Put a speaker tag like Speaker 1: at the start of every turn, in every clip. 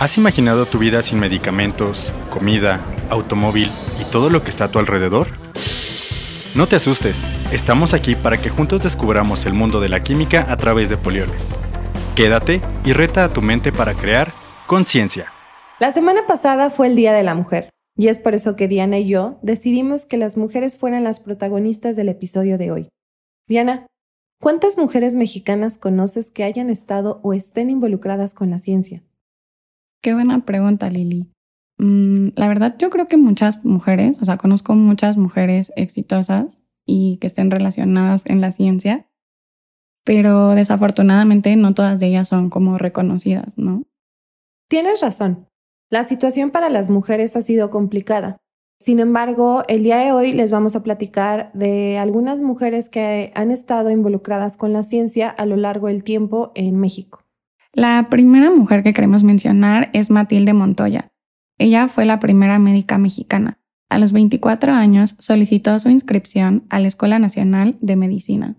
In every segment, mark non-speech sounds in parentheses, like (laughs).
Speaker 1: ¿Has imaginado tu vida sin medicamentos, comida, automóvil y todo lo que está a tu alrededor? No te asustes, estamos aquí para que juntos descubramos el mundo de la química a través de polioles. Quédate y reta a tu mente para crear conciencia.
Speaker 2: La semana pasada fue el Día de la Mujer, y es por eso que Diana y yo decidimos que las mujeres fueran las protagonistas del episodio de hoy. Diana, ¿cuántas mujeres mexicanas conoces que hayan estado o estén involucradas con la ciencia?
Speaker 3: Qué buena pregunta, Lili. Mm, la verdad, yo creo que muchas mujeres, o sea, conozco muchas mujeres exitosas y que estén relacionadas en la ciencia, pero desafortunadamente no todas de ellas son como reconocidas, ¿no?
Speaker 2: Tienes razón. La situación para las mujeres ha sido complicada. Sin embargo, el día de hoy les vamos a platicar de algunas mujeres que han estado involucradas con la ciencia a lo largo del tiempo en México.
Speaker 3: La primera mujer que queremos mencionar es Matilde Montoya. Ella fue la primera médica mexicana. A los 24 años solicitó su inscripción a la Escuela Nacional de Medicina.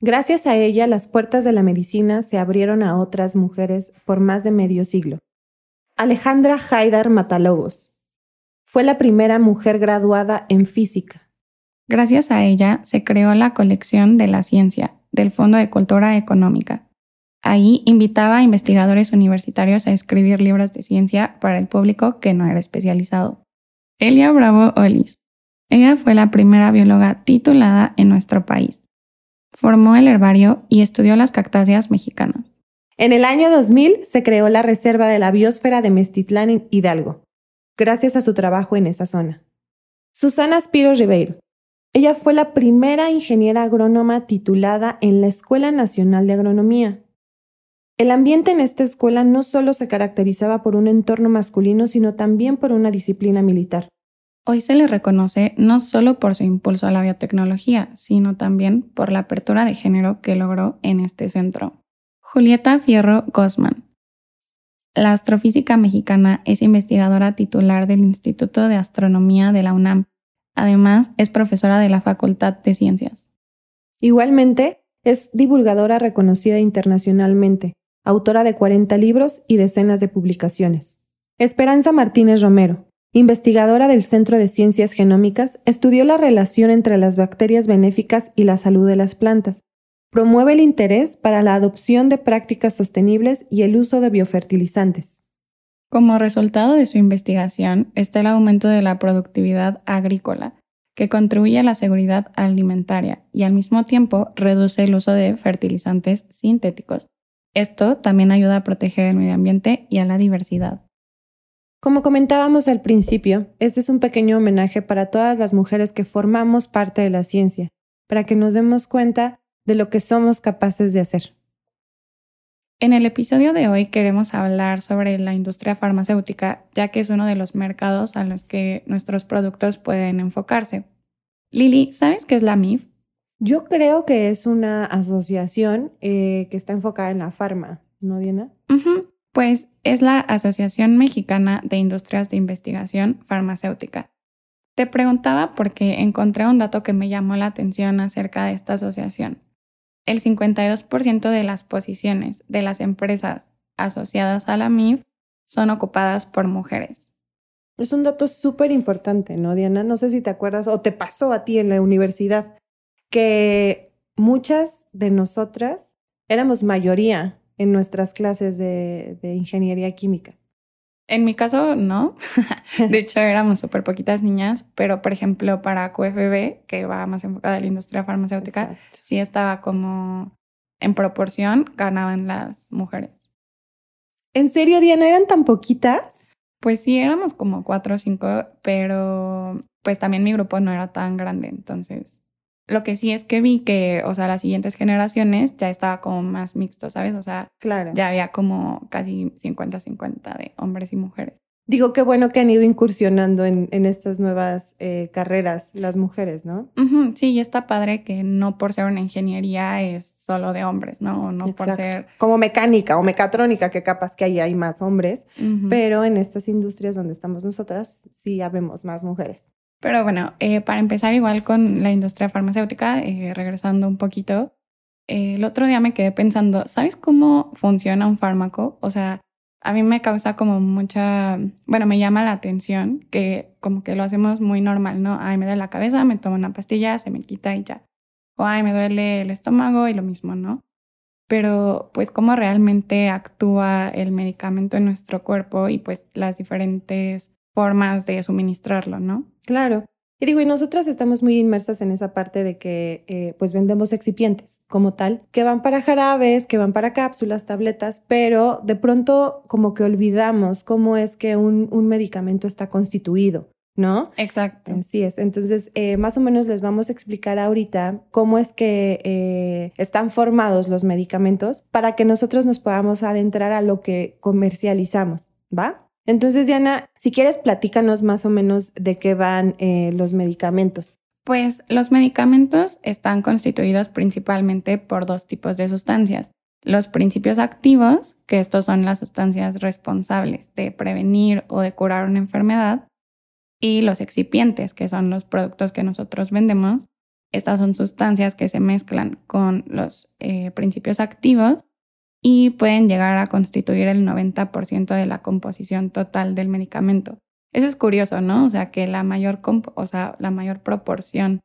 Speaker 2: Gracias a ella, las puertas de la medicina se abrieron a otras mujeres por más de medio siglo. Alejandra Haidar Matalobos fue la primera mujer graduada en física.
Speaker 3: Gracias a ella se creó la colección de la ciencia del Fondo de Cultura Económica, Ahí invitaba a investigadores universitarios a escribir libros de ciencia para el público que no era especializado. Elia Bravo Olis. Ella fue la primera bióloga titulada en nuestro país. Formó el herbario y estudió las cactáceas mexicanas.
Speaker 2: En el año 2000 se creó la Reserva de la Biosfera de Mestitlán en Hidalgo, gracias a su trabajo en esa zona. Susana Spiro Ribeiro. Ella fue la primera ingeniera agrónoma titulada en la Escuela Nacional de Agronomía, el ambiente en esta escuela no solo se caracterizaba por un entorno masculino, sino también por una disciplina militar.
Speaker 3: Hoy se le reconoce no solo por su impulso a la biotecnología, sino también por la apertura de género que logró en este centro. Julieta Fierro Gosman. La astrofísica mexicana es investigadora titular del Instituto de Astronomía de la UNAM. Además, es profesora de la Facultad de Ciencias.
Speaker 2: Igualmente, es divulgadora reconocida internacionalmente, autora de 40 libros y decenas de publicaciones. Esperanza Martínez Romero, investigadora del Centro de Ciencias Genómicas, estudió la relación entre las bacterias benéficas y la salud de las plantas. Promueve el interés para la adopción de prácticas sostenibles y el uso de biofertilizantes.
Speaker 3: Como resultado de su investigación está el aumento de la productividad agrícola, que contribuye a la seguridad alimentaria y al mismo tiempo reduce el uso de fertilizantes sintéticos, esto también ayuda a proteger el medio ambiente y a la diversidad.
Speaker 2: Como comentábamos al principio, este es un pequeño homenaje para todas las mujeres que formamos parte de la ciencia, para que nos demos cuenta de lo que somos capaces de hacer.
Speaker 3: En el episodio de hoy queremos hablar sobre la industria farmacéutica, ya que es uno de los mercados a los que nuestros productos pueden enfocarse. Lili, ¿sabes qué es la MIF?
Speaker 2: Yo creo que es una asociación eh, que está enfocada en la farma, ¿no, Diana?
Speaker 3: Pues es la Asociación Mexicana de Industrias de Investigación Farmacéutica. Te preguntaba porque encontré un dato que me llamó la atención acerca de esta asociación. El 52% de las posiciones de las empresas asociadas a la MIF son ocupadas por mujeres.
Speaker 2: Es un dato súper importante, ¿no, Diana? No sé si te acuerdas o te pasó a ti en la universidad que muchas de nosotras éramos mayoría en nuestras clases de, ingeniería química.
Speaker 3: En mi caso, no. (laughs) De hecho, éramos súper poquitas niñas, pero por ejemplo, para QFB, que va más enfocada a la industria farmacéutica, sí estaba como en proporción, ganaban las mujeres.
Speaker 2: ¿En serio, Diana, eran tan poquitas?
Speaker 3: Pues sí, éramos como cuatro o cinco, pero pues también mi grupo no era tan grande, entonces lo que sí es que vi que, o sea, las siguientes generaciones ya estaba como más mixto, ¿sabes? O sea, claro. ya había como casi 50-50 de hombres y mujeres.
Speaker 2: Digo, qué bueno que han ido incursionando en, estas nuevas eh, carreras las mujeres, ¿no?
Speaker 3: sí, y está padre que no por ser una ingeniería es solo de hombres, ¿no? O no por ser...
Speaker 2: Como mecánica o mecatrónica, que capaz que ahí hay más hombres, pero en estas industrias donde estamos nosotras sí habemos más mujeres.
Speaker 3: Pero bueno, eh, para empezar igual con la industria farmacéutica, eh, regresando un poquito, eh, el otro día me quedé pensando, ¿sabes cómo funciona un fármaco? O sea, a mí me causa como mucha, bueno, me llama la atención que como que lo hacemos muy normal, ¿no? Ay, me duele la cabeza, me tomo una pastilla, se me quita y ya. O ay, me duele el estómago y lo mismo, ¿no? Pero pues cómo realmente actúa el medicamento en nuestro cuerpo y pues las diferentes formas de suministrarlo, ¿no?
Speaker 2: Claro. Y digo, y nosotras estamos muy inmersas en esa parte de que eh, pues vendemos excipientes como tal, que van para jarabes, que van para cápsulas, tabletas, pero de pronto como que olvidamos cómo es que un, un medicamento está constituido. ¿no?
Speaker 3: Exacto.
Speaker 2: Así es. Entonces, eh, más o menos les vamos a explicar ahorita cómo es que eh, están formados los medicamentos para que nosotros nos podamos adentrar a lo que comercializamos, ¿va? Entonces, Diana, si quieres, platícanos más o menos de qué van eh, los medicamentos.
Speaker 3: Pues los medicamentos están constituidos principalmente por dos tipos de sustancias. Los principios activos, que estos son las sustancias responsables de prevenir o de curar una enfermedad, y los excipientes, que son los productos que nosotros vendemos. Estas son sustancias que se mezclan con los eh, principios activos y pueden llegar a constituir el 90% de la composición total del medicamento. Eso es curioso, ¿no? O sea, que la mayor, o sea, la mayor proporción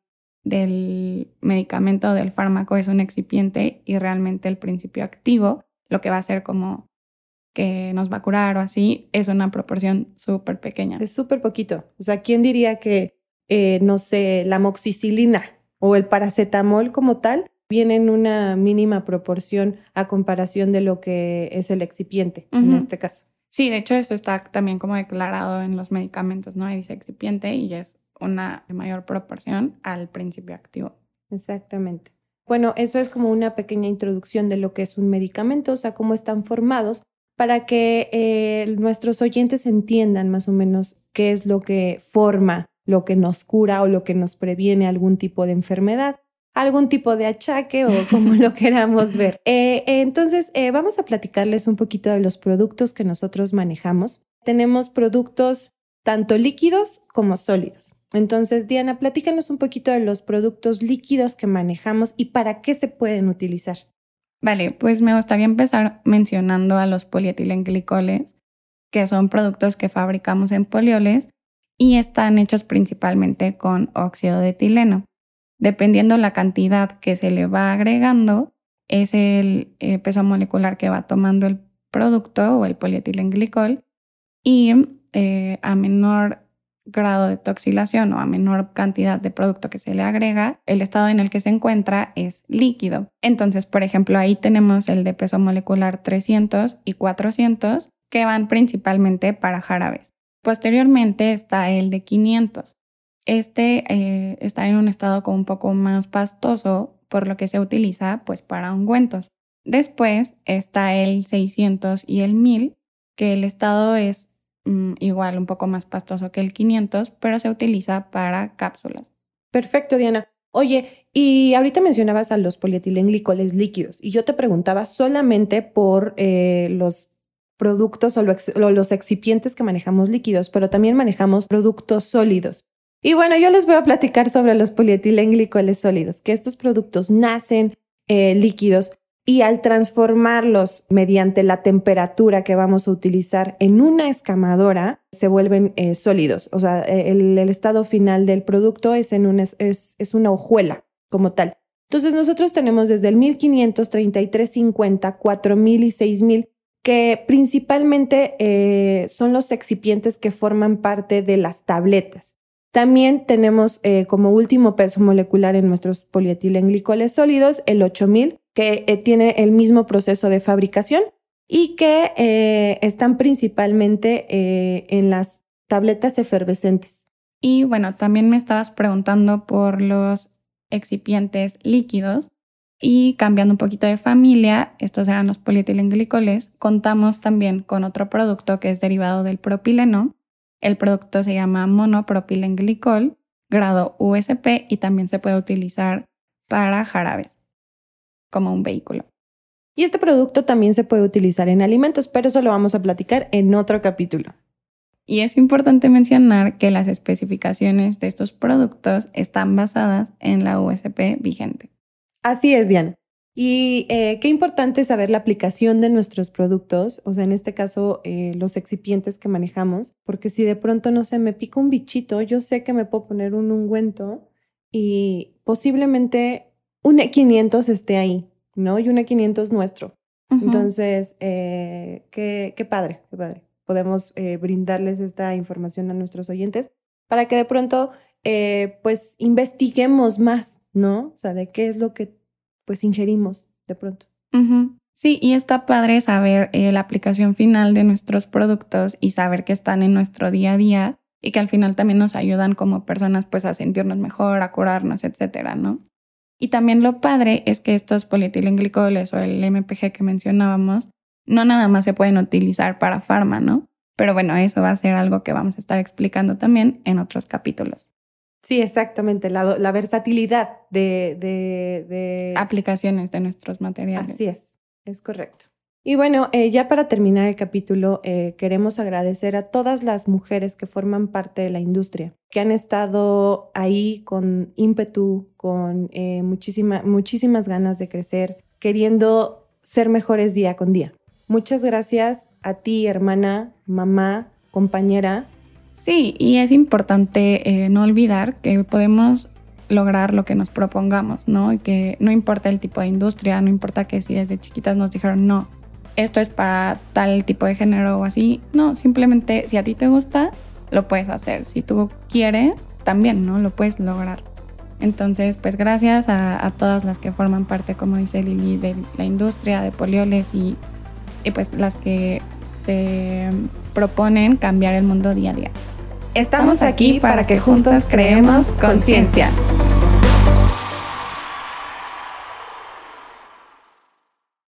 Speaker 3: del medicamento del fármaco es un excipiente y realmente el principio activo, lo que va a ser como que nos va a curar o así, es una proporción súper pequeña.
Speaker 2: Es súper poquito. O sea, ¿quién diría que, eh, no sé, la moxicilina o el paracetamol como tal viene en una mínima proporción a comparación de lo que es el excipiente en este caso.
Speaker 3: Sí, de hecho eso está también como declarado en los medicamentos, ¿no? dice excipiente y es una mayor proporción al principio activo.
Speaker 2: Exactamente. Bueno, eso es como una pequeña introducción de lo que es un medicamento, o sea, cómo están formados para que eh, nuestros oyentes entiendan más o menos qué es lo que forma, lo que nos cura o lo que nos previene algún tipo de enfermedad algún tipo de achaque o (laughs) como lo queramos ver. Eh, entonces, eh, vamos a platicarles un poquito de los productos que nosotros manejamos. Tenemos productos tanto líquidos como sólidos. Entonces, Diana, platícanos un poquito de los productos líquidos que manejamos y para qué se pueden utilizar.
Speaker 3: Vale, pues me gustaría empezar mencionando a los polietilenglicoles, que son productos que fabricamos en polioles y están hechos principalmente con óxido de etileno. Dependiendo la cantidad que se le va agregando, es el eh, peso molecular que va tomando el producto o el polietilenglicol y eh, a menor grado de toxilación o a menor cantidad de producto que se le agrega, el estado en el que se encuentra es líquido. Entonces, por ejemplo, ahí tenemos el de peso molecular 300 y 400 que van principalmente para jarabes. Posteriormente está el de 500. Este eh, está en un estado un poco más pastoso, por lo que se utiliza pues para ungüentos. Después está el 600 y el 1000, que el estado es mm, igual un poco más pastoso que el 500, pero se utiliza para cápsulas.
Speaker 2: Perfecto, Diana. Oye, y ahorita mencionabas a los polietilenglicoles líquidos y yo te preguntaba solamente por eh, los productos o los excipientes que manejamos líquidos, pero también manejamos productos sólidos. Y bueno, yo les voy a platicar sobre los polietilenglicoles sólidos, que estos productos nacen eh, líquidos y al transformarlos mediante la temperatura que vamos a utilizar en una escamadora, se vuelven eh, sólidos. O sea, eh, el, estado final del producto es, en es, es, una hojuela como tal. Entonces nosotros tenemos desde el 1500, 3350, 4000 y 6000 que principalmente son los excipientes que forman parte de las tabletas. También tenemos eh, como último peso molecular en nuestros polietilenglicoles sólidos el 8000, que eh, tiene el mismo proceso de fabricación y que eh, están principalmente en las tabletas efervescentes.
Speaker 3: Y bueno, también me estabas preguntando por los excipientes líquidos y cambiando un poquito de familia, estos eran los polietilenglicoles, contamos también con otro producto que es derivado del propileno, el producto se llama monopropilenglicol, grado USP y también se puede utilizar para jarabes como un vehículo.
Speaker 2: Y este producto también se puede utilizar en alimentos, pero eso lo vamos a platicar en otro capítulo.
Speaker 3: Y es importante mencionar que las especificaciones de estos productos están basadas en la USP vigente.
Speaker 2: Así es, Diana. Y eh, qué importante saber la aplicación de nuestros productos, o sea, en este caso eh, los excipientes que manejamos, porque si de pronto, no sé, me pica un bichito, yo sé que me puedo poner un ungüento y posiblemente un E500 esté ahí, ¿no? Y un E500 nuestro. Entonces, eh, qué, qué, padre, qué padre. Podemos brindarles esta información a nuestros oyentes para que de pronto, pues, investiguemos más, ¿no? O sea, de qué es lo que pues ingerimos de pronto.
Speaker 3: Sí, y está padre saber eh, la aplicación final de nuestros productos y saber que están en nuestro día a día y que al final también nos ayudan como personas pues a sentirnos mejor, a curarnos, etcétera, ¿no? Y también lo padre es que estos polietilenglicolios o el MPG que mencionábamos no nada más se pueden utilizar para farma, ¿no? Pero bueno, eso va a ser algo que vamos a estar explicando también en otros capítulos.
Speaker 2: Sí, exactamente, la, versatilidad de,
Speaker 3: Aplicaciones de nuestros materiales.
Speaker 2: Así es, es correcto. Y bueno, eh, ya para terminar el capítulo, eh, queremos agradecer a todas las mujeres que forman parte de la industria, que han estado ahí con ímpetu, con eh, muchísimas ganas de crecer, queriendo ser mejores día con día. Muchas gracias a ti, hermana, mamá, compañera,
Speaker 3: Sí, y es importante eh, no olvidar que podemos lograr lo que nos propongamos, ¿no? Y que no importa el tipo de industria, no importa que si desde chiquitas nos dijeron, no, esto es para tal tipo de género o así, no, simplemente si a ti te gusta, lo puedes hacer. Si tú quieres, también, ¿no? Lo puedes lograr. Entonces, pues gracias a, todas las que forman parte, como dice Lili, de la industria de polioles y, y pues las que se proponen cambiar el mundo día a día.
Speaker 2: Estamos aquí para que juntos creemos conciencia.